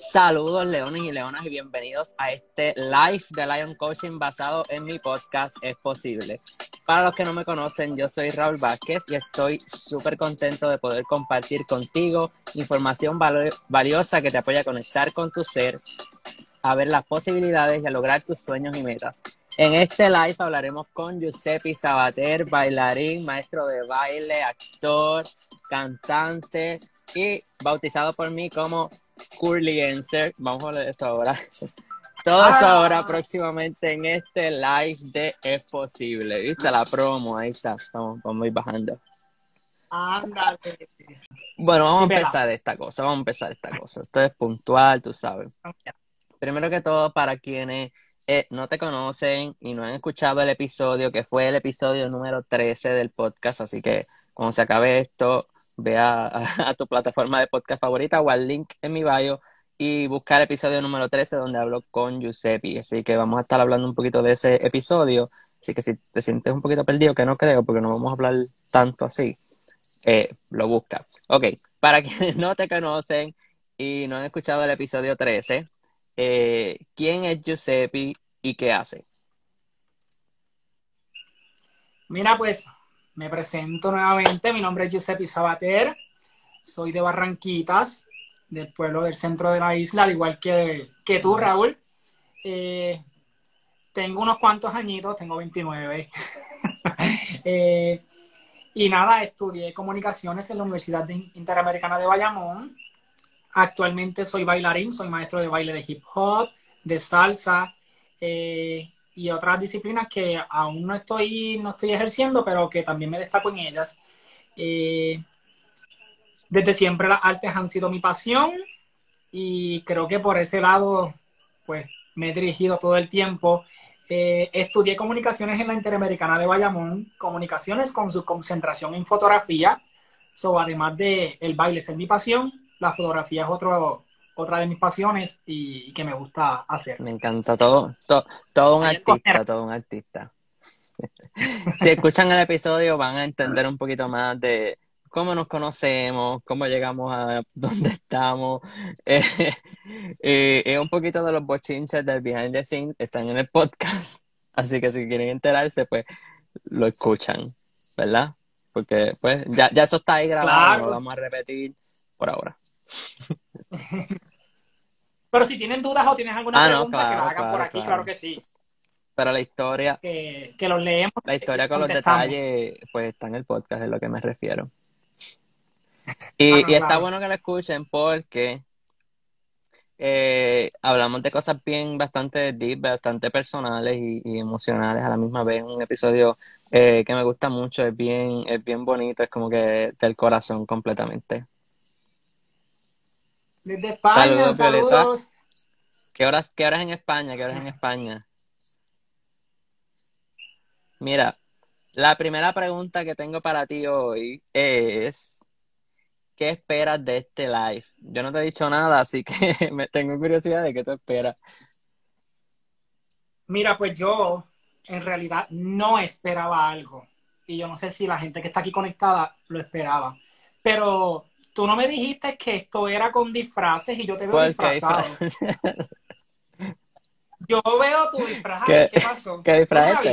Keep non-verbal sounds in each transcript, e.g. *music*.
Saludos leones y leonas y bienvenidos a este live de Lion Coaching basado en mi podcast Es Posible. Para los que no me conocen, yo soy Raúl Vázquez y estoy súper contento de poder compartir contigo información valiosa que te apoya a conectar con tu ser, a ver las posibilidades y a lograr tus sueños y metas. En este live hablaremos con Giuseppe Sabater, bailarín, maestro de baile, actor, cantante y bautizado por mí como Curlyenser. Vamos a hablar de eso ahora. *laughs* Todo eso ah. ahora próximamente en este live de Es Posible. ¿Viste la promo? Ahí está. Vamos, vamos a ir bajando. Ándale. Bueno, vamos a empezar esta cosa. Vamos a empezar esta cosa. Esto es puntual, tú sabes. Primero que todo, para quienes eh, no te conocen y no han escuchado el episodio, que fue el episodio número 13 del podcast, así que cuando se acabe esto, ve a, tu plataforma de podcast favorita o al link en mi bio y busca el episodio número 13 donde hablo con Giuseppe. Así que vamos a estar hablando un poquito de ese episodio. Así que si te sientes un poquito perdido, que no creo, porque no vamos a hablar tanto así, eh, lo busca. Ok, para quienes *laughs* no te conocen y no han escuchado el episodio 13, eh, ¿quién es Giuseppe y qué hace? Mira, pues me presento nuevamente, mi nombre es Giuseppe Sabater, soy de Barranquitas, del pueblo del centro de la isla, al igual que, que tú, Raúl. Eh, tengo unos cuantos añitos, tengo 29. *laughs* Eh, y nada, estudié comunicaciones en la Universidad Interamericana de Bayamón. Actualmente soy bailarín, soy maestro de baile de hip hop, de salsa. Eh, y otras disciplinas que aún no estoy, no estoy ejerciendo, pero que también me destaco en ellas. Eh, desde siempre las artes han sido mi pasión y creo que por ese lado, pues me he dirigido todo el tiempo. Eh, estudié comunicaciones en la Interamericana de Bayamón, comunicaciones con su concentración en fotografía. So, además de el baile ser mi pasión, la fotografía es otro, otra de mis pasiones y, que me gusta hacer. Me encanta todo, todo, un artista, todo un artista. *laughs* si escuchan el episodio van a entender un poquito más de cómo nos conocemos, cómo llegamos a dónde estamos. *laughs* Eh, eh, un poquito de los bochinches del behind the scenes están en el podcast, *laughs* así que si quieren enterarse, pues lo escuchan, ¿verdad? Porque pues ya, ya eso está ahí grabado, lo vamos a repetir por ahora. *laughs* Pero si tienen dudas o tienes alguna ah, pregunta, que la hagan por aquí, claro. que sí. Pero la historia. Que, que los leemos. La historia con los detalles, pues está en el podcast, es lo que me refiero. *laughs* Y, está bueno que lo escuchen porque eh, hablamos de cosas bien bastante deep, bastante personales y, emocionales a la misma vez. Un episodio eh, que me gusta mucho, es bien, es bien bonito, es como que del corazón completamente. Desde España, saludos. ¿Qué horas, ¿Qué horas en España? ¿Qué horas en España? Mira, la primera pregunta que tengo para ti hoy es, ¿qué esperas de este live? Yo no te he dicho nada, así que *laughs* me tengo curiosidad de qué tú esperas. Mira, pues yo en realidad no esperaba algo. Y yo no sé si la gente que está aquí conectada lo esperaba. Pero tú no me dijiste que esto era con disfraces y yo te veo disfrazado. *laughs* yo veo tu disfraz. ¿Qué, ¿Qué pasó? ¿Qué disfraz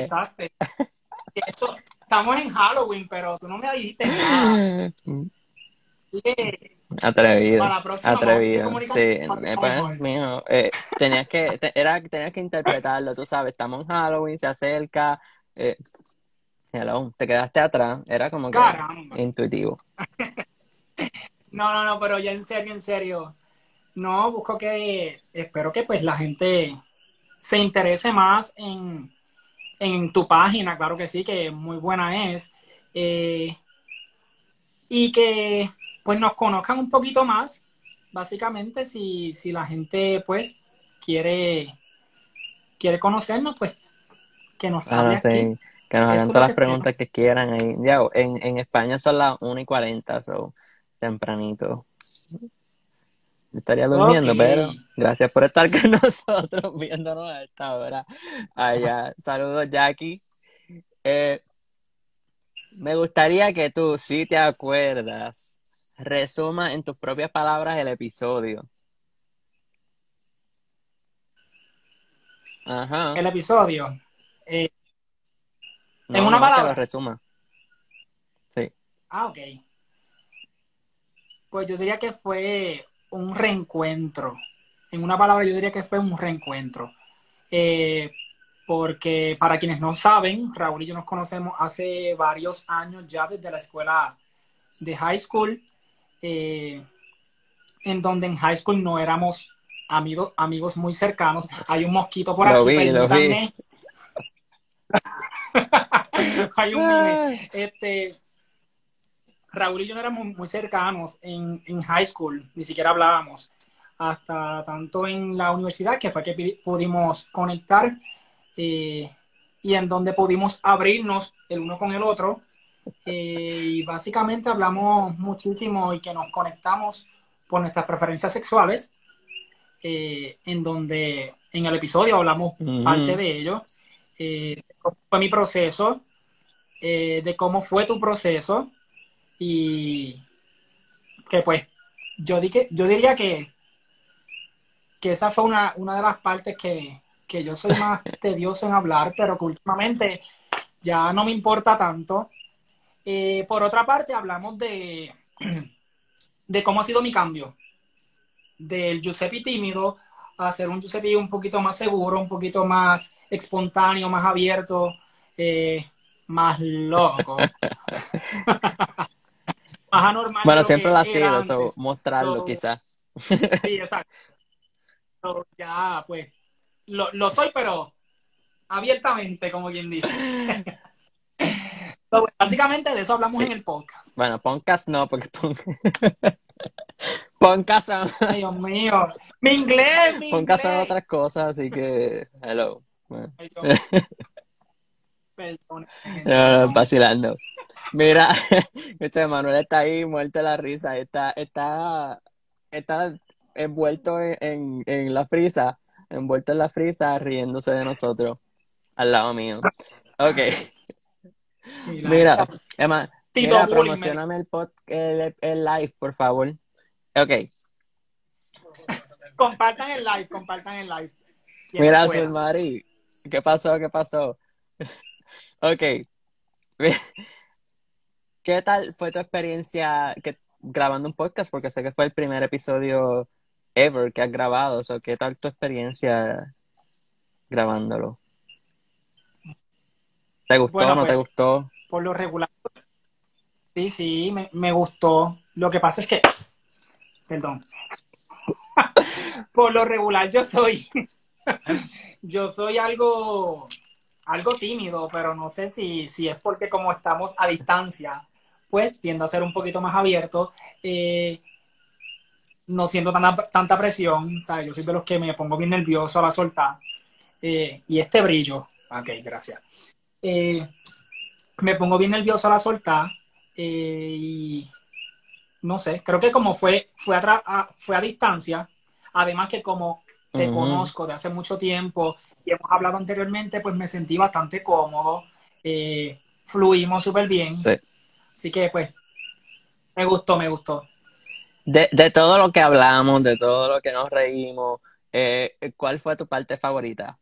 estamos en Halloween, pero tú no me dijiste nada. Atrevido. atrevido. Sí, eh, pues, mío, eh, tenías que, era, tenías que interpretarlo, tú sabes, estamos en Halloween, se acerca. Eh, hello, te quedaste atrás, era como que intuitivo. *laughs* No, no, no, pero ya en serio, en serio. No, busco que, espero que pues la gente se interese más en, tu página, claro que sí, que muy buena es. Eh, y que pues nos conozcan un poquito más, básicamente, si, si la gente pues quiere, quiere conocernos, pues que nos hable Que nos hagan todas las preguntas que quieran ahí. Ya, en, en España son las 1 y 40, so tempranito. Estaría durmiendo, pero gracias por estar con *laughs* nosotros viéndonos a esta hora. Allá. Saludos, Jackie. Eh, me gustaría que tú, si te acuerdas, resumas en tus propias palabras el episodio. Ajá. el episodio. Eh, No, en una no, palabra. Que lo resuma. Sí. ah, ok. Pues yo diría que fue un reencuentro. En una palabra, yo diría que fue un reencuentro. Eh, porque para quienes no saben, Raúl y yo nos conocemos hace varios años ya desde la escuela de high school, eh, en donde en high school no éramos amigos, amigos muy cercanos. Hay un mosquito por Lo aquí, vi, permítanme. *laughs* Hay un mime. Este, Raúl y yo no éramos muy cercanos en, en high school, ni siquiera hablábamos. Hasta tanto en la universidad, que fue que pudimos conectar eh, y en donde pudimos abrirnos el uno con el otro. Eh, y básicamente hablamos muchísimo y que nos conectamos por nuestras preferencias sexuales, eh, en donde en el episodio hablamos Ujú. parte de ello, eh, de cómo fue mi proceso, de cómo fue tu proceso y que pues yo, di que, yo diría que, que esa fue una, una de las partes que, que yo soy más *laughs* tedioso en hablar, pero que últimamente ya no me importa tanto. Eh, por otra parte, hablamos de, *clears throat* de cómo ha sido mi cambio. Del Giuseppe tímido a ser un Giuseppe un poquito más seguro, un poquito más espontáneo, más abierto, eh, más loco. *laughs* más anormal. de Bueno, siempre lo ha sido, so, mostrarlo So, quizás. Sí, exacto. So, ya, pues, lo, lo soy, pero abiertamente, como quien dice. *laughs* So, básicamente de eso hablamos Sí. en el podcast. Bueno, podcast no, porque *laughs* podcast son, Ay, Dios mío. Mi inglés, mi podcast son otras cosas, así que hello. Mío. *laughs* Perdón. no, no, vacilando. Mira, *laughs* este Manuel está ahí muerto de la risa, está, está, está envuelto en, en, en la frisa, envuelto en la frisa, riéndose de nosotros, al lado mío. Ok. Mira, Emma, mira, promocioname el, pod, el, el live, por favor. Ok, Compartan el live, compartan el live. Mira. Sulmari, ¿qué pasó? ¿Qué pasó? *laughs* Ok. ¿Qué tal fue tu experiencia que, grabando un podcast? Porque sé que fue el primer episodio ever que has grabado. So, ¿Qué tal tu experiencia grabándolo? ¿Te gustó Bueno, o no te pues, gustó? Por lo regular. Sí, sí, me, me gustó. Lo que pasa es que. Perdón. *laughs* por lo regular yo soy. *laughs* yo soy algo. Algo tímido, pero no sé si, si es porque como estamos a distancia, pues tiendo a ser un poquito más abierto. eh, no siento tanta, tanta presión, ¿sabes? Yo soy de los que me pongo bien nervioso a la soltar. eh, y este brillo. Ok, gracias. Eh, me pongo bien nervioso a la soltar y no sé, creo que como fue, fue, a, fue a distancia, además que como te conozco de hace mucho tiempo y hemos hablado anteriormente, pues me sentí bastante cómodo, eh, fluimos súper bien, Sí. Así que pues me gustó, me gustó. De, de todo lo que hablamos, de todo lo que nos reímos, eh, ¿cuál fue tu parte favorita?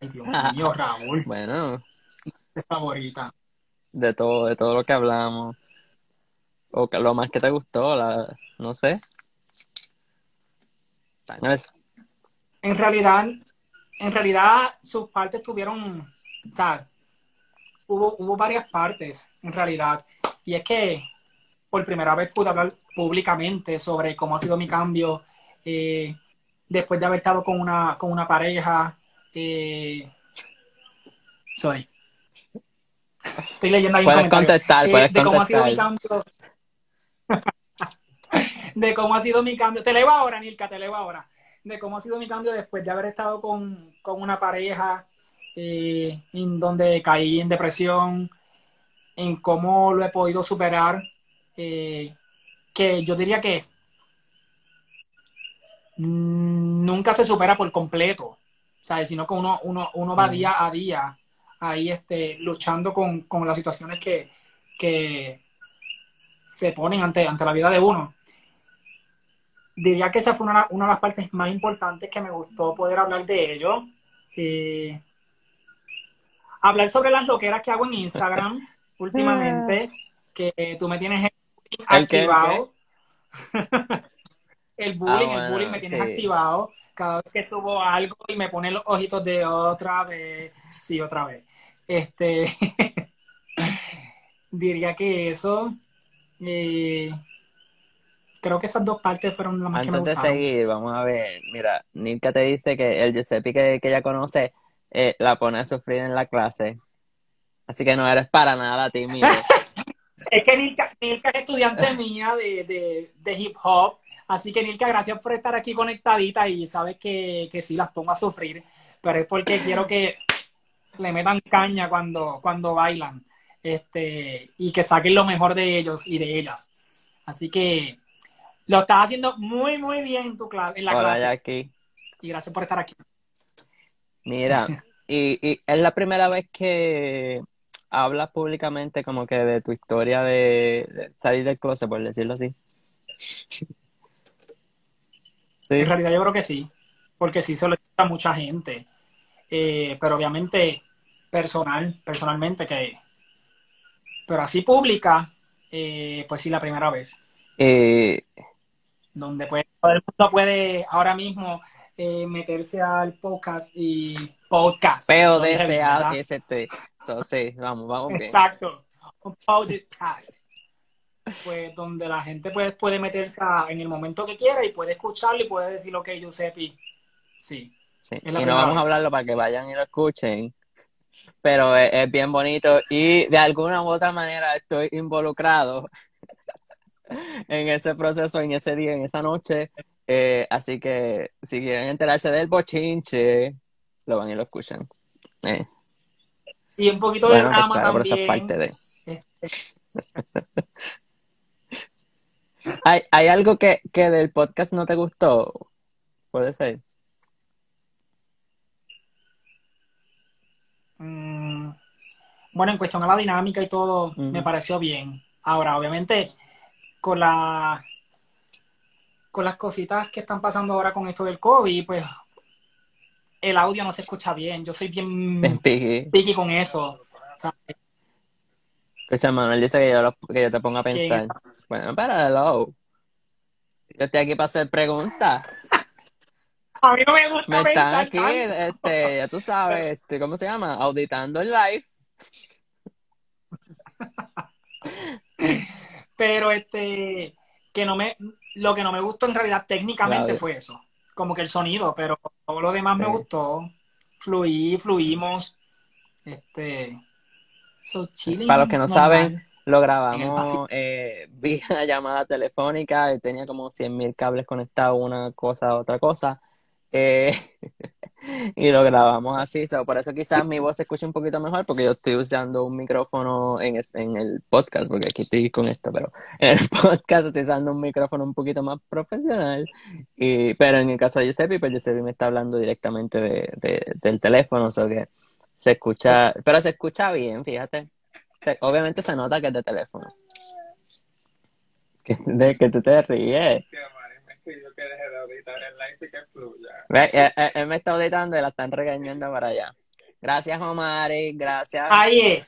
Ay, Dios *laughs* mío, Raúl, Bueno, favorita. de todo, de todo lo que hablamos. O que lo más que te gustó, la, no sé. En realidad, en realidad sus partes tuvieron, o sea, hubo, hubo varias partes, en realidad. Y es que por primera vez pude hablar públicamente sobre cómo ha sido mi cambio eh, después de haber estado con una, con una pareja. eh, sorry. Estoy leyendo ahí un Puedes comentario. contestar, Eh, puedes de cómo ha sido mi cambio. *laughs* de cómo ha sido mi cambio. Te leo ahora, Nilka, te leo ahora. De cómo ha sido mi cambio después de haber estado con, con una pareja eh, en donde caí en depresión, en cómo lo he podido superar. eh, que yo diría que nunca se supera por completo, ¿sabes? Sino que uno, uno, uno va Mm. día a día ahí este, luchando con, con las situaciones que, que se ponen ante, ante la vida de uno. Diría que esa fue una, una, de las partes más importantes que me gustó poder hablar de ello. Eh, hablar sobre las loqueras que hago en Instagram *laughs* últimamente, que tú me tienes activado. *laughs* el bullying, el bullying me tienes activado. Cada vez que subo algo y me pone los ojitos de otra vez, sí, otra vez. Este, *laughs* diría que eso. Eh, creo que esas dos partes fueron las más Antes de seguir, vamos a ver. Mira, Nilka te dice que el Giuseppe que, que ella conoce eh, la pone a sufrir en la clase. Así que no eres para nada tímido. *laughs* es que Nilka, es estudiante mía de, hip hop. Así que Nilka, gracias por estar aquí conectadita y sabes que, que sí las pongo a sufrir. Pero es porque quiero que le metan caña cuando, cuando bailan. Este, y que saquen lo mejor de ellos y de ellas. Así que lo estás haciendo muy, muy bien en, tu clase, en la Hola, clase. Jackie. Y gracias por estar aquí. Mira, *laughs* y, y es la primera vez que hablas públicamente como que de tu historia de, salir del closet, por decirlo así. Sí. En realidad yo creo que sí, porque sí se lo a mucha gente. Eh, pero obviamente personal, personalmente que... Pero así pública, eh, pues sí, la primera vez. Eh, donde pues, todo el mundo puede ahora mismo eh, meterse al podcast y podcast. P-O-D-C-A-S-T. So, sí, vamos, vamos bien. Exacto. Un podcast. Pues donde la gente puede, puede meterse en el momento que quiera y puede escucharlo y puede decir lo que Giuseppe. Sí. sí. Y no vamos a hablarlo para que vayan y lo escuchen. Pero es, es bien bonito y de alguna u otra manera estoy involucrado en ese proceso, en ese día, en esa noche. Eh, así que si quieren enterarse del bochinche, lo van y lo escuchan. Eh. Y un poquito de drama claro, también. Esa parte de... ¿Hay, ¿Hay algo que, que del podcast no te gustó? Puede ser. Mm, bueno, en cuestión a la dinámica y todo, me pareció bien. Ahora, obviamente, con la con las cositas que están pasando ahora con esto del COVID, pues el audio no se escucha bien. Yo soy bien *laughs* piqui, con eso. Escucha, Manuel dice que yo, que yo te ponga a pensar. Bueno, para hello. Yo estoy aquí para hacer preguntas. *laughs* A mí no me gusta Me están aquí, este, ya tú sabes, este, ¿cómo se llama? Auditando el live. *laughs* Pero este, que no me, lo que no me gustó en realidad técnicamente fue eso, como que el sonido, pero todo lo demás me gustó. Fluí, fluimos. Este, Para los que no saben, lo grabamos eh, *laughs* vía llamada telefónica, tenía como 100.000 cables conectados, una cosa a otra cosa. Eh, *laughs* y lo grabamos así. por eso quizás mi voz se escuche un poquito mejor porque yo estoy usando un micrófono en, en el podcast, porque aquí estoy con esto, pero en el *laughs* podcast estoy usando un micrófono un poquito más profesional. Y, pero en el caso de Giuseppe, pues Giuseppe me está hablando directamente de, del teléfono, o que se escucha, pero se escucha bien, fíjate. obviamente se nota que es de teléfono. Que, de que tú te ríes yo que deje de auditar el live y que fluya. Eh, eh, él, me está auditando y la están regañando para allá. Gracias, Omari, gracias. Ahí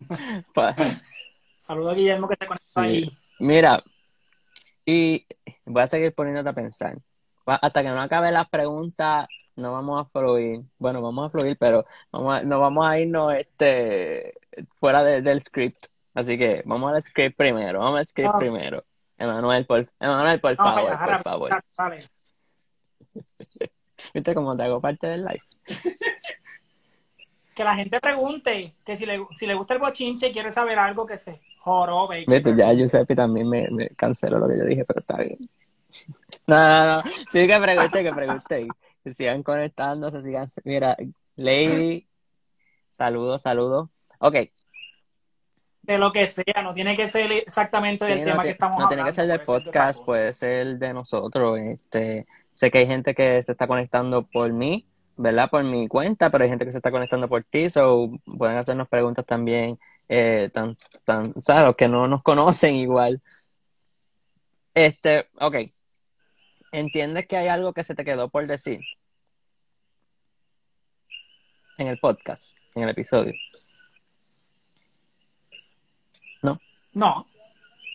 *laughs* pues, Saludos a Guillermo que se conectó ahí. Mira, y voy a seguir poniéndote a pensar. Hasta que no acabe las preguntas, no vamos a fluir. Bueno, vamos a fluir, pero vamos no vamos a irnos este, fuera del script. Así que vamos al script primero. Vamos al script ah. primero. Emanuel, por, Emanuel, por favor, por favor. *laughs* ¿Viste cómo te hago parte del live? *laughs* que la gente pregunte que si le, si le gusta el bochinche y quiere saber algo que se jorobe. Viste, ya Giuseppe también me, me canceló lo que yo dije, pero está bien. *laughs* No, no, no. Sí que pregunte, que pregunte. Que sigan conectándose, sigan. Mira, Lady, saludos, saludos. Ok, de lo que sea, no tiene que ser exactamente del tema que, estamos hablando. No tiene que ser del podcast, puede ser de nosotros. Este, sé que hay gente que se está conectando por mí, ¿verdad? Por mi cuenta, pero hay gente que se está conectando por ti, so pueden hacernos preguntas también, eh, tan, tan, o sea, los que no nos conocen igual. Este, ok. ¿Entiendes que hay algo que se te quedó por decir? En el podcast, en el episodio. ¿No?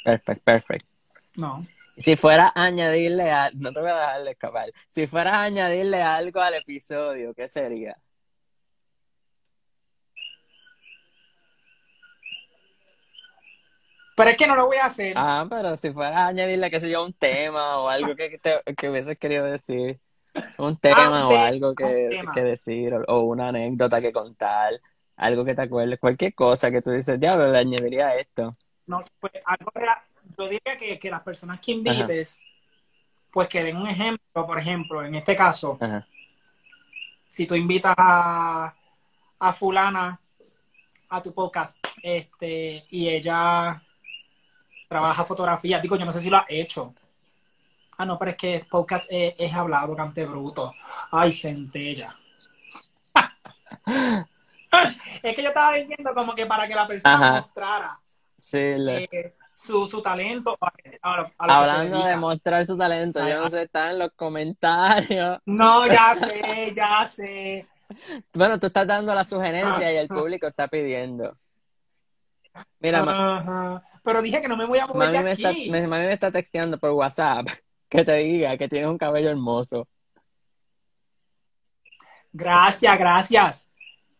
Perfecto, perfecto. no. Si fuera a añadirle a... No te voy a dejar de escapar. Si fueras a añadirle algo al episodio, ¿qué sería? Pero es que no lo voy a hacer. Ah, pero si fueras a añadirle, qué sé yo, un tema o algo que, te, que hubieses querido decir. Un tema Ah, o un algo que, tema. que decir o, o una anécdota que contar. Algo que te acuerdes. Cualquier cosa que tú dices, diablo, le añadiría esto. No pues, algo rea- yo diría que, que las personas que invites, pues que den un ejemplo. Por ejemplo, en este caso, Ajá. si tú invitas a, a fulana a tu podcast, este, y ella trabaja fotografía, digo, yo no sé si lo ha hecho. Ah, no, pero es que el podcast es, es hablado, cante bruto. Ay, centella. *laughs* es que yo estaba diciendo como que para que la persona Ajá. mostrara Sí, eh, su, su talento a, a lo, a lo que se hablando de mostrar su talento, yo no sé, está en los comentarios. No, ya sé, ya sé. *laughs* Bueno, tú estás dando la sugerencia y el público está pidiendo. Mira, ma- Ajá. Pero dije que no me voy a mover mami, de me está, aquí. me- mami me está texteando por WhatsApp *laughs* que te diga que tienes un cabello hermoso. Gracias, gracias.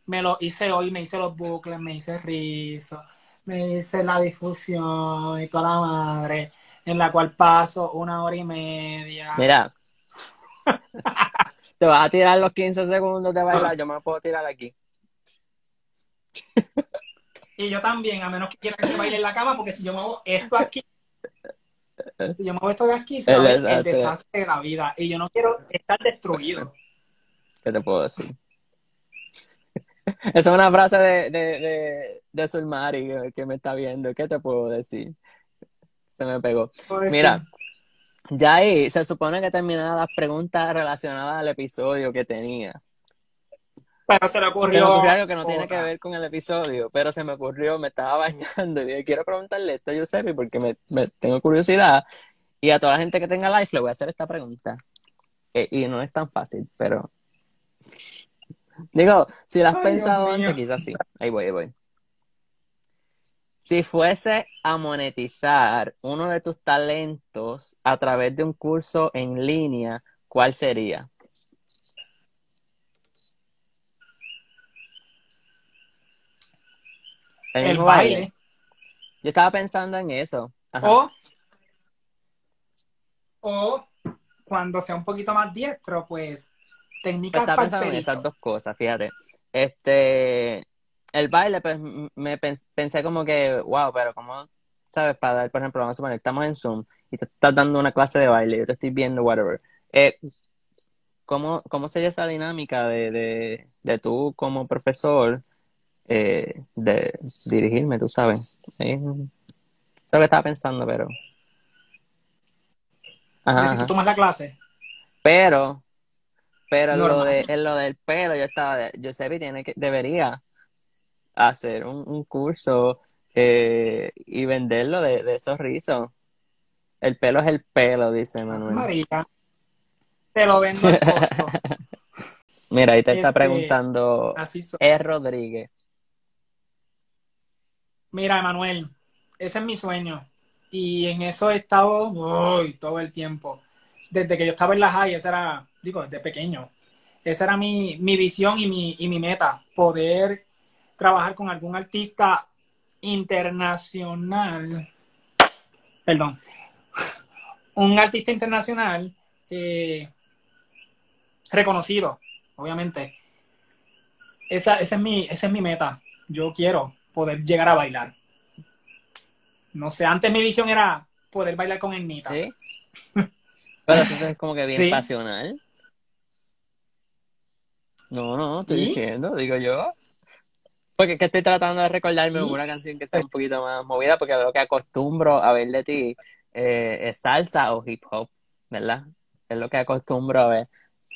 Me lo hice hoy, me hice los bucles, me hice rizo, me hice la difusión y toda la madre, en la cual paso una hora y media. Mira, *laughs* te vas a tirar los 15 segundos de bailar, yo me puedo tirar aquí. Y yo también, a menos que quieran que baile en la cama, porque si yo me hago esto aquí, si yo me hago esto de aquí, se El el desastre de la vida. Y yo no quiero estar destruido. ¿Qué te puedo decir? *laughs* Esa es una frase de, de, de, de Sulmari que, me está viendo. ¿Qué te puedo decir? Se me pegó. Mira, ya ahí se supone que terminaron las preguntas relacionadas al episodio que tenía. Pero se le Se me ocurrió. ocurrió algo que no tiene que ver con el episodio, pero se me ocurrió, me estaba *laughs* bañando y dije, quiero preguntarle esto a Giuseppe porque me, me- tengo curiosidad. Y a toda la gente que tenga live le voy a hacer esta pregunta. Eh, y no es tan fácil, pero... Digo, si la has Ay, pensado Dios mío. antes, quizás sí. Ahí voy, ahí voy. Si fuese a monetizar uno de tus talentos a través de un curso en línea, ¿cuál sería? El mismo baile. Yo estaba pensando en eso. Ajá. O, o cuando sea un poquito más diestro, Pues técnicas estaba pensando en esas dos cosas, fíjate. Este, el baile, pues me pens- pensé como que, wow, pero como, ¿sabes? Para dar, por ejemplo, vamos a suponer, estamos en Zoom y te estás dando una clase de baile, yo te estoy viendo, whatever. Eh, ¿cómo, cómo sería esa dinámica de, de, de tú como profesor eh, de dirigirme, tú sabes? Eh, eso es lo que estaba pensando, pero... Ajá, si tú tomas la clase. Pero, pero en lo, de, en lo del pelo, yo estaba, de- Giuseppe tiene que, debería hacer un, un curso eh, y venderlo de, de esos rizos. El pelo es el pelo, dice Manuel. María, te lo vendo al costo. *laughs* Mira, ahí te está Este, preguntando Así soy. E. Rodríguez. Mira, Emanuel, ese es mi sueño. Y en eso he estado uy, todo el tiempo. Desde que yo estaba en la high, esa era, digo, desde pequeño. Esa era mi, mi visión y mi, y mi meta, poder trabajar con algún artista internacional. Perdón. *laughs* Un artista internacional eh, reconocido, obviamente. Esa, esa, es mi, esa es mi meta. Yo quiero poder llegar a bailar. No sé, antes mi visión era poder bailar con Ernita. ¿Sí? *laughs* Pero eso es como que bien Sí. pasional. No, no, estoy ¿Y? diciendo, digo yo. Porque es que estoy tratando de recordarme ¿Y? una canción que sea un poquito más movida, porque lo que acostumbro a ver de ti eh, es salsa o hip hop, ¿verdad? Es lo que acostumbro a ver.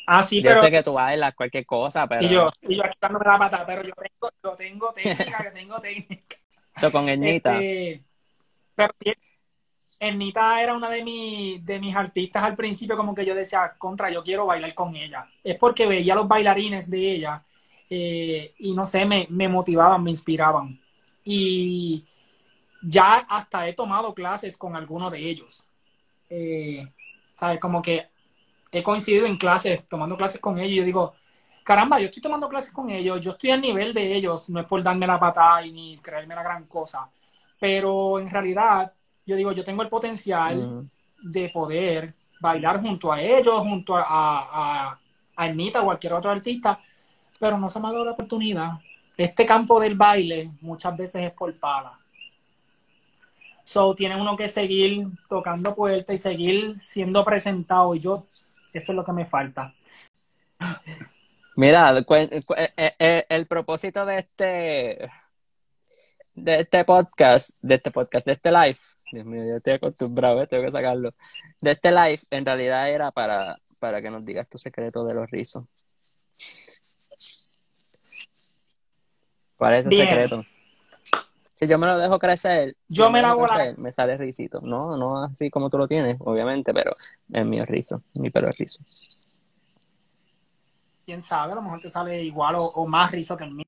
Ah, sí, Yo pero. sé que tú bailas cualquier cosa, pero Y yo, y yo aquí dándome la pata, pero yo tengo, yo tengo técnica, yo tengo técnica. *laughs* eso con *laughs* Ernita. Este, pero sí, Ernita era una de, mis de mis artistas al principio, como que yo decía, contra, yo quiero bailar con ella. Es porque veía los bailarines de ella eh, y no sé, me, me motivaban, me inspiraban. Y ya hasta he tomado clases con algunos de ellos. Eh, ¿Sabes? Como que he coincidido en clases, tomando clases con ellos y yo digo, caramba, yo estoy tomando clases con ellos, yo estoy al nivel de ellos, no es por darme la patada y ni creerme la gran cosa, pero en realidad yo digo, yo tengo el potencial de poder bailar junto a ellos, junto a, a, a Anita o cualquier otro artista, pero no se me ha dado la oportunidad. Este campo del baile muchas veces es por pala. So, tiene uno que seguir tocando puertas y seguir siendo presentado y yo, eso es lo que me falta. Mira, cu- eh, eh, eh, el propósito de este de este podcast, de este podcast, de este live, Dios mío, yo estoy acostumbrado, eh, tengo que sacarlo. De este live, en realidad era para, para que nos digas tu secreto de los rizos. ¿Cuál es ese Bien. secreto? Si yo me lo dejo crecer, Yo si me la dejo voy a- crecer, me sale risito. No, no así como tú lo tienes, obviamente, pero es mío rizo, mi pelo es rizo. Quién sabe, a lo mejor te sale igual o, o más rizo que el mío.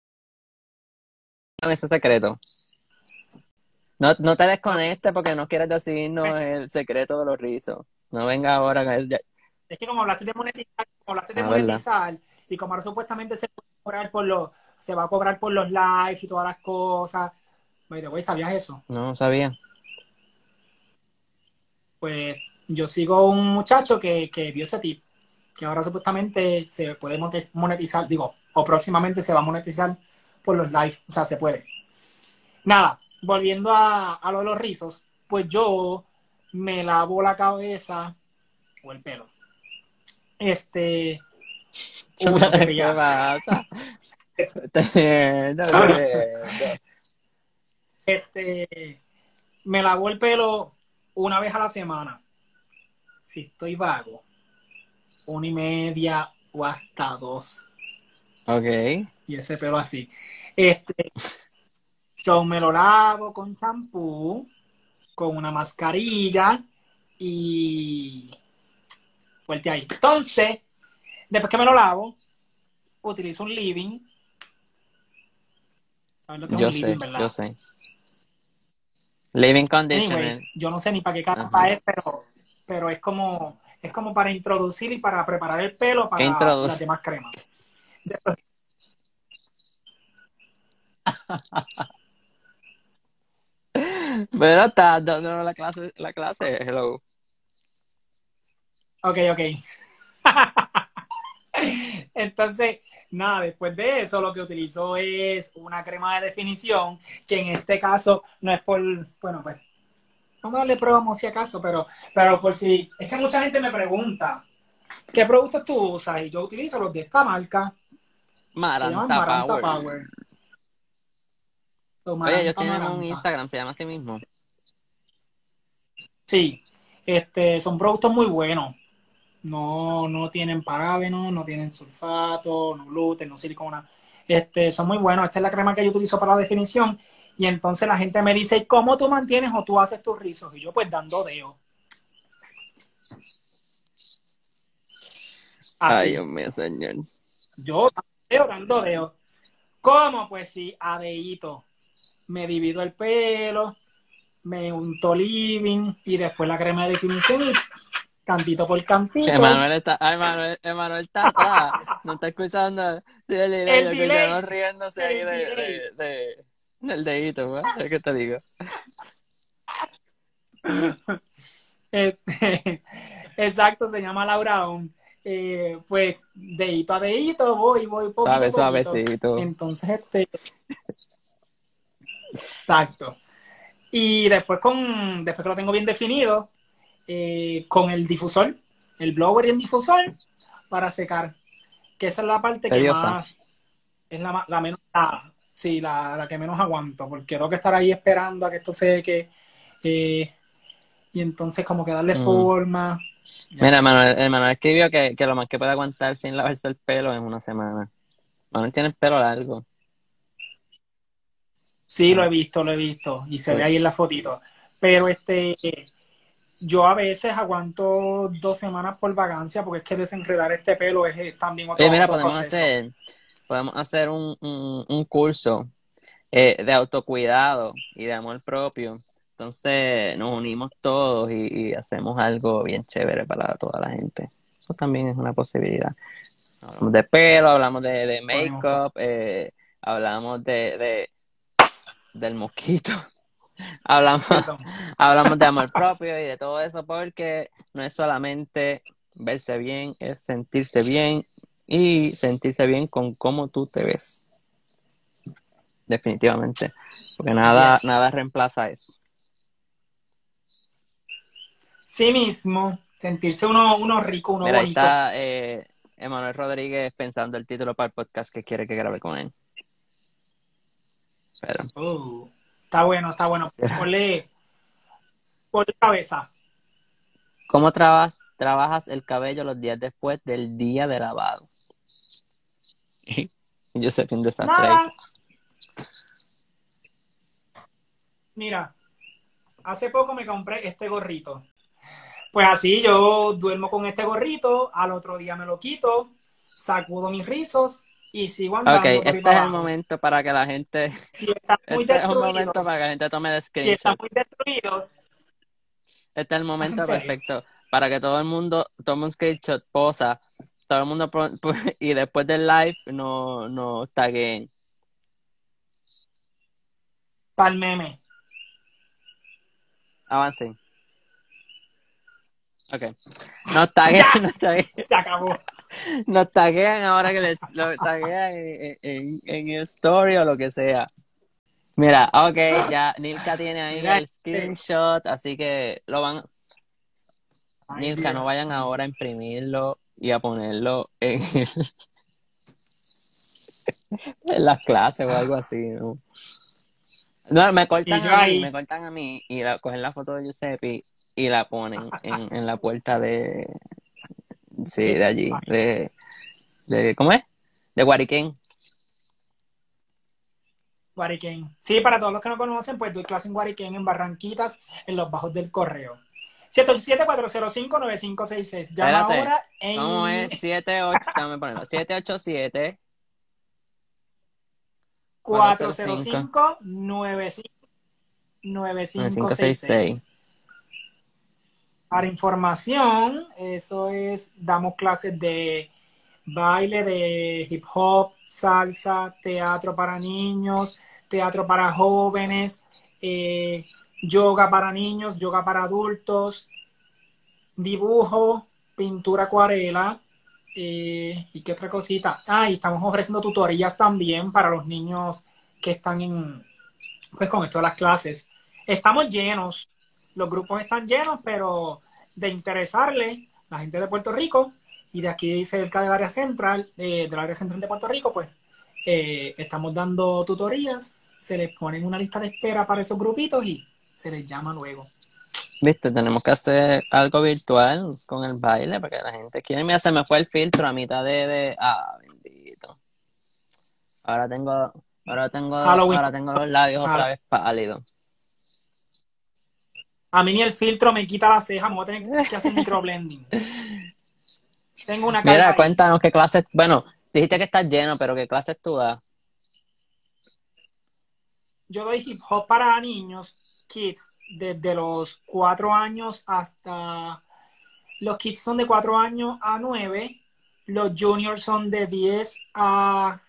Dame ese secreto. No, no te desconectes porque no quieres decirnos el secreto de los rizos. No venga ahora. Es que como hablaste de monetizar, como hablaste de Ah, monetizar, y como ahora supuestamente se puede cobrar por los, se va a cobrar por los lives y todas las cosas. Way, ¿sabías eso? No sabía. Pues yo sigo un muchacho que, que dio ese tip, que ahora supuestamente se puede monetizar, digo, o próximamente se va a monetizar por los lives, o sea, se puede. Nada, volviendo a, a lo de los rizos, pues yo me lavo la cabeza o el pelo. Este. *laughs* que ¿Qué pasa? No, *laughs* no, no. Este, me lavo el pelo una vez a la semana. Si estoy vago, una y media o hasta dos. Ok. Y ese pelo así. Este, so me lo lavo con champú, con una mascarilla y fuerte ahí. Entonces, después que me lo lavo, utilizo un living. ¿Sabes lo que es Yo un sé, living, verdad? yo sé. Living conditioner. Anyways, yo no sé ni para qué Ajá. es, pero, pero es como es como para introducir y para preparar el pelo para las demás cremas. Después- *laughs* Pero está dándonos la clase, la clase. Hello. Ok, ok. *laughs* Entonces, nada, después de eso lo que utilizo es una crema de definición, que en este caso no es por, bueno, pues, vamos a darle promo si acaso, pero, pero por si, es que mucha gente me pregunta, ¿qué productos tú usas? Y yo utilizo los de esta marca, se llaman Maranta Maranta Power. Power. So, Oye, ellos tienen un. Instagram, se llama así mismo. Sí, este, son productos muy buenos. No, no tienen parabenos, no tienen sulfato, no gluten, no silicona. Este, son muy buenos. Esta es la crema que yo utilizo para la definición. Y entonces la gente me dice, ¿cómo tú mantienes o tú haces tus rizos? Y yo pues dando deo. Ay, Así. Dios mío, señor. Yo deo, dando deo. ¿Cómo? Pues sí, a deíto. Me divido el pelo, me unto living y después la crema de definición y cantito por cantito. Emanuel está, ay, Emanuel, Emanuel está atrás, no está escuchando. Sí, el El que delay. riéndose ahí El de, delay. de, de- del dedito, ¿verdad? Que te digo. *laughs* Este, *laughs* exacto, se llama Laura Aún. Eh, pues dedito a dedito voy, voy poquito Suave, poquito. suavecito. Entonces, este. Exacto. Y después con, después que lo tengo bien definido, eh, con el difusor, el blower y el difusor, para secar. Que esa es la parte que más, es la, la menos, la- sí, la, la que menos aguanto, porque tengo que estar ahí esperando a que esto seque. eh, y entonces como que darle Mm. forma. Mira, así. Emanuel, Emanuel escribió que, que lo más que puede aguantar sin lavarse el pelo es una semana. Manuel tiene el pelo largo. Sí, lo he visto, lo he visto. Y se ve ahí en la fotito. Pero este, yo a veces aguanto dos semanas por vagancia porque es que desenredar este pelo es, es también otro, Oye, mira, otro podemos proceso. hacer, podemos hacer un, un, un curso eh, de autocuidado y de amor propio. Entonces nos unimos todos y, y hacemos algo bien chévere para toda la gente. Eso también es una posibilidad. Hablamos de pelo, hablamos de, de make-up, eh, hablamos de, de del mosquito. *laughs* Hablamos, *laughs* hablamos de amor propio y de todo eso porque no es solamente verse bien, es sentirse bien y sentirse bien con cómo tú te ves. Definitivamente. Porque nada, Yes. nada reemplaza eso. Sí mismo, sentirse uno, uno rico, uno Mira, ahí bonito. está eh, Emanuel Rodríguez pensando el título para el podcast que quiere que grabe con él. Pero, Uh, está bueno, está bueno. Ponle, ponle cabeza. ¿cómo trabas, trabajas el cabello los días después del día de lavado? *laughs* Yo sé un desastre. Nada. Mira, hace poco me compré este gorrito. Pues así yo duermo con este gorrito, al otro día me lo quito, sacudo mis rizos y sigo andando Ok, este es el momento para que la gente, Si están *laughs* muy este es un destruidos, momento para que la gente tome el si están screenshot. muy destruidos, Este es el *laughs* momento perfecto para que todo el mundo tome un screenshot, posa, todo el mundo pro- *laughs* y después del live no, no taguen. para el meme. Avancen. Ok. Nos taguean, nos taguean, Se acabó. Nos taguean ahora que les lo taguean en, en, en el story o lo que sea. Mira, ok, ya Nilka tiene ahí Mira el screenshot, así que lo van, Ay, Nilka, no vayan ahora a imprimirlo y a ponerlo en, el- *laughs* en las clases o algo así, ¿no? No, me cortan a mí, me cortan a mí y la, cogen la foto de Giuseppe y la ponen en, en la puerta de, sí, de allí, de, de, ¿cómo es? De Guariquén. Guariquén. Sí, para todos los que no conocen, pues doy clase en Guariquén, en Barranquitas, en los bajos del correo. 787-405-9566. Llama Espérate, ahora en... ¿Cómo es? 78, déjame ponerlo, 787 405-9566. Para información, eso es, damos clases de baile, de hip hop, salsa, teatro para niños, teatro para jóvenes, eh, yoga para niños, yoga para adultos, dibujo, pintura acuarela, eh, y qué otra cosita. Ah, y estamos ofreciendo tutorías también para los niños que están en, pues con esto de las clases. Estamos llenos, los grupos están llenos, pero de interesarle la gente de Puerto Rico y de aquí cerca del área central, eh, del área central de Puerto Rico, pues eh, estamos dando tutorías, se les pone una lista de espera para esos grupitos y se les llama luego. Viste, tenemos que hacer algo virtual con el baile para que la gente quiera. Mira, se me fue el filtro a mitad de, de... Ah, bendito. Ahora tengo, ahora tengo, Halloween. ahora tengo los labios otra Halloween. vez pálidos. A mí ni el filtro me quita la ceja, me voy a tener que hacer microblending. *laughs* Tengo una calva Mira, ahí. cuéntanos qué clases, bueno, dijiste que estás lleno, pero qué clases tú das. Yo doy hip hop para niños, kids, desde los cuatro años hasta... Los kids son de cuatro años a nueve, los juniors son de 10 a,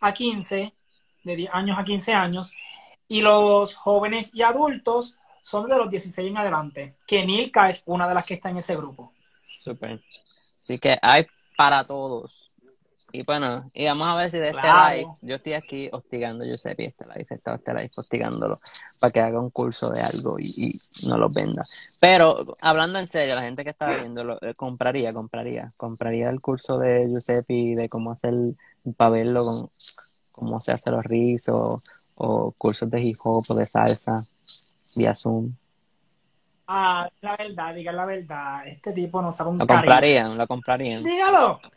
a 15, de 10 años a 15 años, y los jóvenes y adultos son de los 16 en adelante, que Nilka es una de las que está en ese grupo. Súper. Así que hay para todos. Y bueno, y vamos a ver si de este live, yo estoy aquí hostigando a Giuseppe, este live, estaba este live hostigándolo para que haga un curso de algo y, y no los venda. Pero hablando en serio, la gente que está viendo, compraría, compraría, compraría el curso de Giuseppe de cómo hacer, para verlo, con, cómo se hace los rizos, o cursos de hip hop o de salsa, vía Zoom. Ah, la verdad, diga la verdad, este tipo no sabe un Lo comprarían, lo comprarían. Dígalo. *laughs*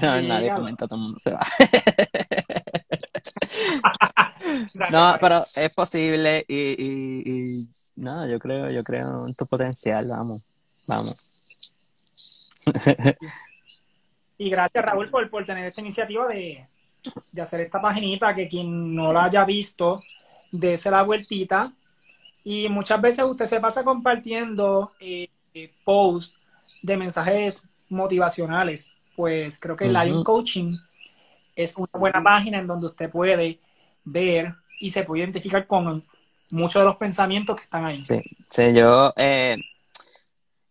No, nadie comenta, todo el mundo se va. *laughs* No, Karen. pero es posible y, y, y no, yo creo, yo creo en tu potencial, vamos, vamos. *laughs* Y gracias, Raúl, por, por tener esta iniciativa de, de hacer esta paginita, que quien no la haya visto, dése la vueltita. Y muchas veces usted se pasa compartiendo eh, eh, posts de mensajes motivacionales. Pues creo que Ujú. Lion Coaching es una buena página en donde usted puede ver y se puede identificar con muchos de los pensamientos que están ahí. Sí, sí, yo eh,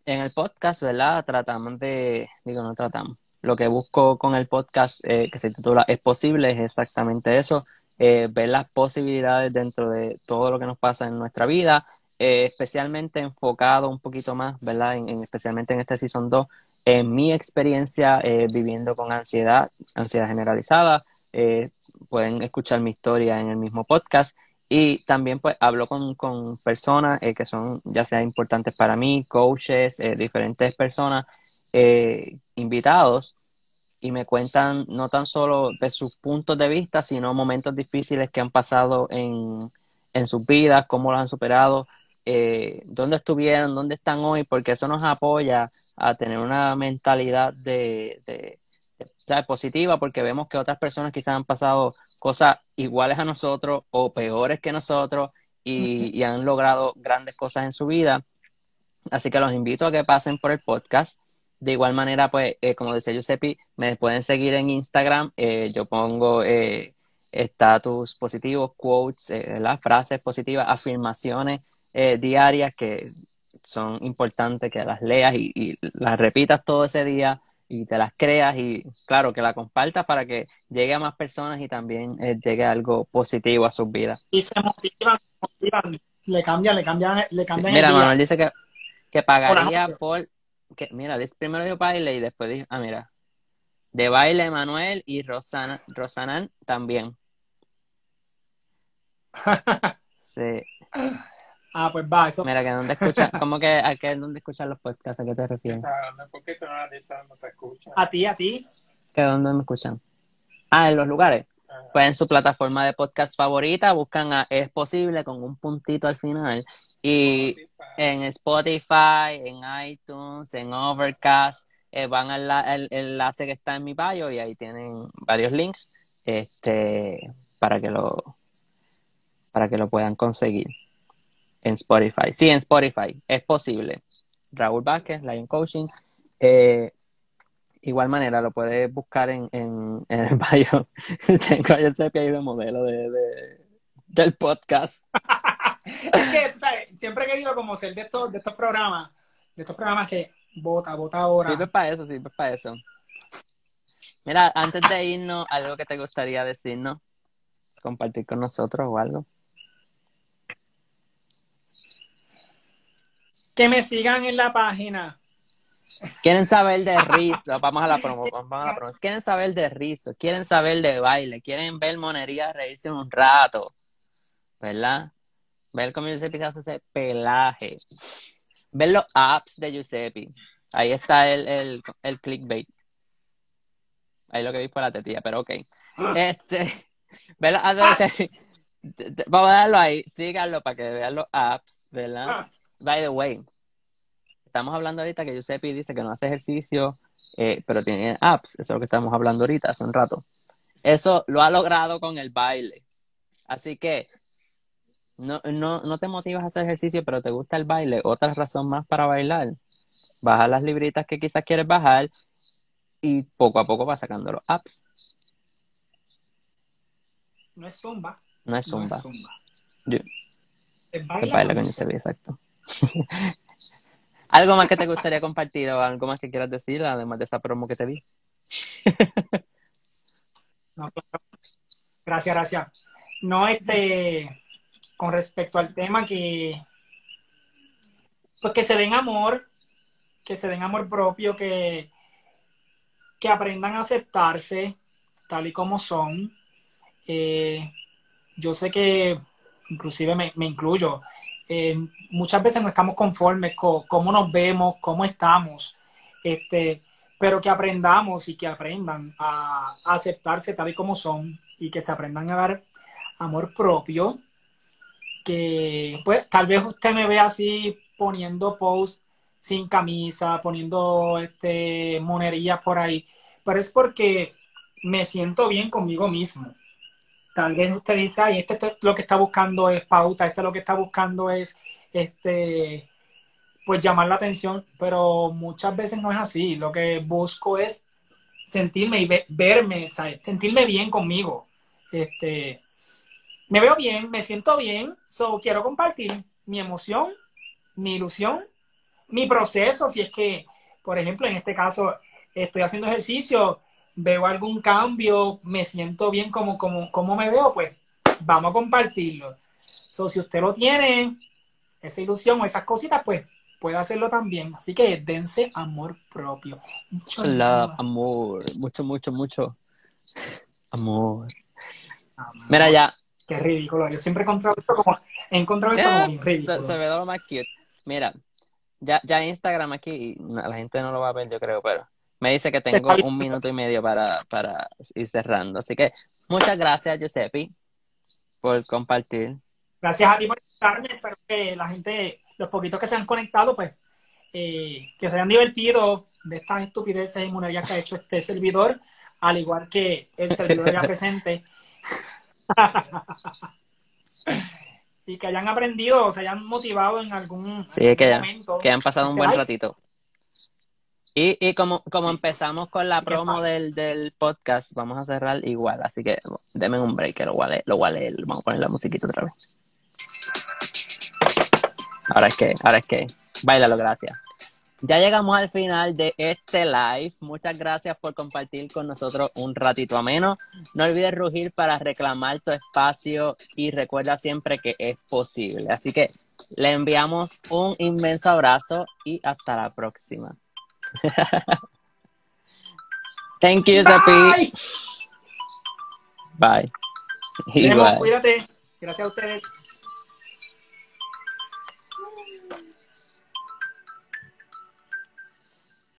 en el podcast, ¿verdad? Tratamos de, digo, no tratamos. Lo que busco con el podcast eh, que se titula Es posible es exactamente eso, eh, ver las posibilidades dentro de todo lo que nos pasa en nuestra vida, eh, especialmente enfocado un poquito más, ¿verdad? En, en- especialmente en este Season 2, en mi experiencia eh, viviendo con ansiedad, ansiedad generalizada. eh, pueden escuchar mi historia en el mismo podcast. Y también pues hablo con, con personas que son ya sea importantes para mí, coaches, diferentes personas, invitados, y me cuentan no tan solo de sus puntos de vista, sino momentos difíciles que han pasado en, en sus vidas, cómo los han superado, eh, dónde estuvieron, dónde están hoy, porque eso nos apoya a tener una mentalidad de, de, de- positiva, porque vemos que otras personas quizás han pasado cosas iguales a nosotros o peores que nosotros y, y han logrado grandes cosas en su vida. Así que los invito a que pasen por el podcast. De igual manera, pues, eh, como decía Giuseppe, me pueden seguir en Instagram. Eh, yo pongo eh, estatus positivos, quotes, eh, las frases positivas, afirmaciones eh, diarias que son importantes que las leas y, y las repitas todo ese día y te las creas y claro que la compartas para que llegue a más personas y también eh, llegue algo positivo a sus vidas. Y se motivan, le cambian, le cambian, le cambian Mira. Manuel dice que, que pagaría por que, mira, primero dijo baile y después dijo, ah, mira, de baile Manuel y Rosana, Rosanan también. *laughs* Sí, Ah, pues va, eso. mira que dónde escuchan, *laughs* ¿cómo que a qué dónde escuchan los podcasts? ¿A qué te refieres? ¿Por qué tú no se escucha? A ti, a ti. ¿Que dónde me escuchan? Ah, en los lugares. Pues en su plataforma de podcast favorita buscan a Es Posible con un puntito al final. Y Spotify. en Spotify, en iTunes, en Overcast, eh, van al el enlace que está en mi bio y ahí tienen varios links este, para que lo para que lo puedan conseguir en Spotify. Sí, en Spotify, es posible. Raúl Vázquez, Lion Coaching. Eh, igual manera, lo puedes buscar en, en, en el bio. *laughs* Tengo a Giuseppe ahí de modelo de, de- del podcast. *laughs* Es que, tú ¿sabes? Siempre he querido como ser de estos, de estos programas, de estos programas que vota, vota ahora. Sirve para eso, sirve para eso. Mira, antes de irnos, algo que te gustaría decirnos, compartir con nosotros o algo. Que me sigan en la página. Quieren saber de rizo, *laughs* vamos a la promo, vamos a la promo. Quieren saber de rizo, quieren saber de baile, quieren ver monería, reírse un rato, ¿verdad? Ver cómo Giuseppe hace ese pelaje. Ver los apps de Giuseppe. Ahí está el, el, el clickbait. Ahí lo que vi fue la tetilla, pero ok. *gasps* Este, Giuseppe. Vamos a darlo ahí, síganlo para que vean los apps, ¿verdad? By the way, estamos hablando ahorita que Giuseppe dice que no hace ejercicio, eh, pero tiene apps. Eso es lo que estamos hablando ahorita, hace un rato. Eso lo ha logrado con el baile. Así que no, no, no te motivas a hacer ejercicio, pero te gusta el baile. Otra razón más para bailar. Baja las libritas que quizás quieres bajar y poco a poco vas sacando los apps. No es zumba. No es No zumba. es zumba. Yo- Es que baila baila con. Giuseppe, exacto. *laughs* ¿Algo más que te gustaría compartir o algo más que quieras decir, además de esa promo que te di? *laughs* No, claro. Gracias, gracias. No, este, con respecto al tema que, pues que se den amor, que se den amor propio, que, que aprendan a aceptarse tal y como son. Eh, yo sé que, inclusive me incluyo, eh, muchas veces no estamos conformes con cómo nos vemos, cómo estamos, este, pero que aprendamos y que aprendan a, aceptarse tal y como son y que se aprendan a dar amor propio que pues tal vez usted me ve así poniendo posts sin camisa, poniendo este monerías por ahí, pero es porque me siento bien conmigo mismo. Tal vez usted dice, ay, este, este lo que está buscando es pauta, este lo que está buscando es este pues llamar la atención, pero muchas veces no es así. Lo que busco es sentirme y verme, sentirme bien conmigo. Este, me veo bien, me siento bien, so quiero compartir mi emoción, mi ilusión, mi proceso, si es que, por ejemplo, en este caso estoy haciendo ejercicio, veo algún cambio, me siento bien como, como, como me veo, pues vamos a compartirlo. So, si usted lo tiene, esa ilusión o esas cositas, pues puede hacerlo también. Así que dense amor propio. Mucho amor. amor. Mucho, mucho, mucho. Amor. Mira ya. Qué ridículo. Yo siempre he encontrado esto como, he encontrado esto como ridículo. Se, ve lo más cute. Mira, ya, ya Instagram aquí, la gente no lo va a ver, yo creo, pero me dice que tengo un minuto y medio para, para ir cerrando. Así que muchas gracias, Giuseppe, por compartir. Gracias a ti por invitarme. Espero que la gente los poquitos que se han conectado, pues, eh, que se hayan divertido de estas estupideces y monerías que ha hecho este servidor, al igual que el servidor ya *laughs* presente. *laughs* y que hayan aprendido o se hayan motivado en algún, sí, que momento. que han pasado un buen ratito. Y, y como, como empezamos con la promo del, del, podcast, vamos a cerrar igual. Así que denme un break, que lo voy lo Vamos a poner la musiquita otra vez. Ahora es que, ahora es que, bailalo, gracias. Ya llegamos al final de este live. Muchas gracias por compartir con nosotros un ratito ameno. No olvides rugir para reclamar tu espacio y recuerda siempre que es posible. Así que le enviamos un inmenso abrazo y hasta la próxima. *laughs* Thank you, Zapi. Bye. Bye. Cuídate. Gracias a ustedes.